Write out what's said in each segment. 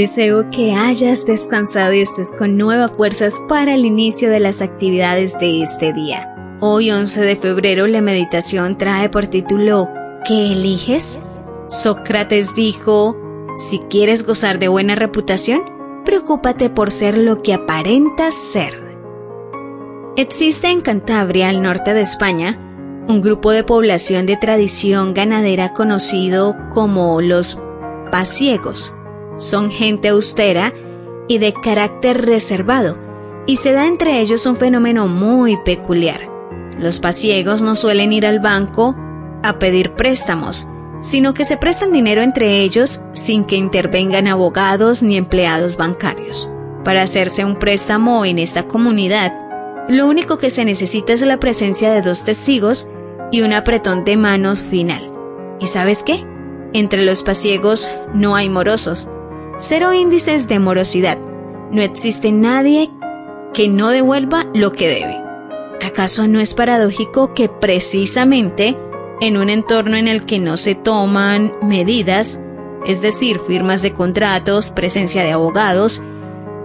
Deseo que hayas descansado y estés con nuevas fuerzas para el inicio de las actividades de este día. Hoy 11 de febrero la meditación trae por título ¿Qué eliges? Sócrates dijo, si quieres gozar de buena reputación, preocúpate por ser lo que aparentas ser. Existe en Cantabria, al norte de España, un grupo de población de tradición ganadera conocido como los pasiegos son gente austera y de carácter reservado, y se da entre ellos un fenómeno muy peculiar. Los pasiegos no suelen ir al banco a pedir préstamos, sino que se prestan dinero entre ellos sin que intervengan abogados ni empleados bancarios. Para hacerse un préstamo en esta comunidad, lo único que se necesita es la presencia de dos testigos y un apretón de manos final. ¿Y sabes qué? Entre los pasiegos no hay morosos, Cero índices de morosidad. No existe nadie que no devuelva lo que debe. ¿Acaso no es paradójico que precisamente en un entorno en el que no se toman medidas, es decir, firmas de contratos, presencia de abogados,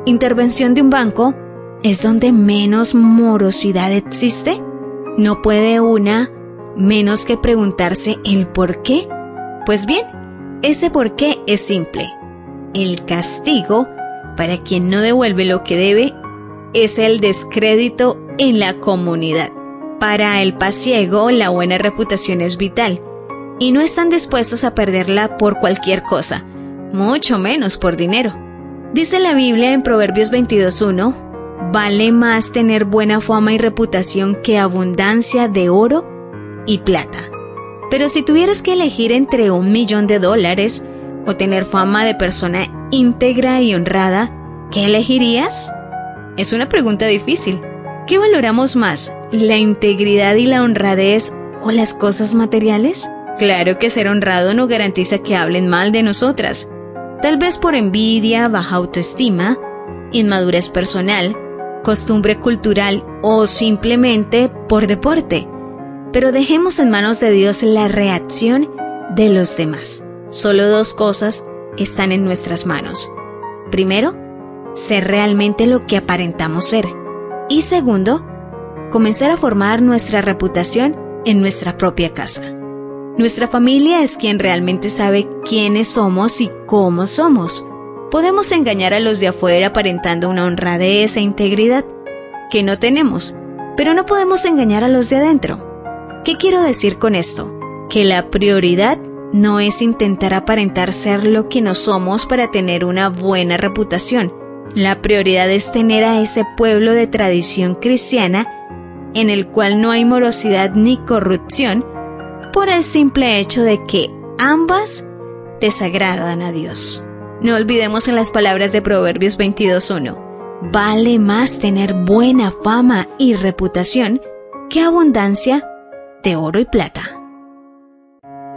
intervención de un banco, es donde menos morosidad existe? ¿No puede una menos que preguntarse el por qué? Pues bien, ese por qué es simple el castigo para quien no devuelve lo que debe es el descrédito en la comunidad. Para el pasiego, la buena reputación es vital y no están dispuestos a perderla por cualquier cosa, mucho menos por dinero. Dice la Biblia en Proverbios 22.1, vale más tener buena fama y reputación que abundancia de oro y plata. Pero si tuvieras que elegir entre un millón de dólares o tener fama de persona íntegra y honrada, ¿qué elegirías? Es una pregunta difícil. ¿Qué valoramos más, la integridad y la honradez o las cosas materiales? Claro que ser honrado no garantiza que hablen mal de nosotras. Tal vez por envidia, baja autoestima, inmadurez personal, costumbre cultural o simplemente por deporte. Pero dejemos en manos de Dios la reacción de los demás. Solo dos cosas están en nuestras manos. Primero, ser realmente lo que aparentamos ser. Y segundo, comenzar a formar nuestra reputación en nuestra propia casa. Nuestra familia es quien realmente sabe quiénes somos y cómo somos. Podemos engañar a los de afuera aparentando una honradez e integridad que no tenemos, pero no podemos engañar a los de adentro. ¿Qué quiero decir con esto? Que la prioridad no es intentar aparentar ser lo que no somos para tener una buena reputación. La prioridad es tener a ese pueblo de tradición cristiana en el cual no hay morosidad ni corrupción por el simple hecho de que ambas desagradan a Dios. No olvidemos en las palabras de Proverbios 22.1. Vale más tener buena fama y reputación que abundancia de oro y plata.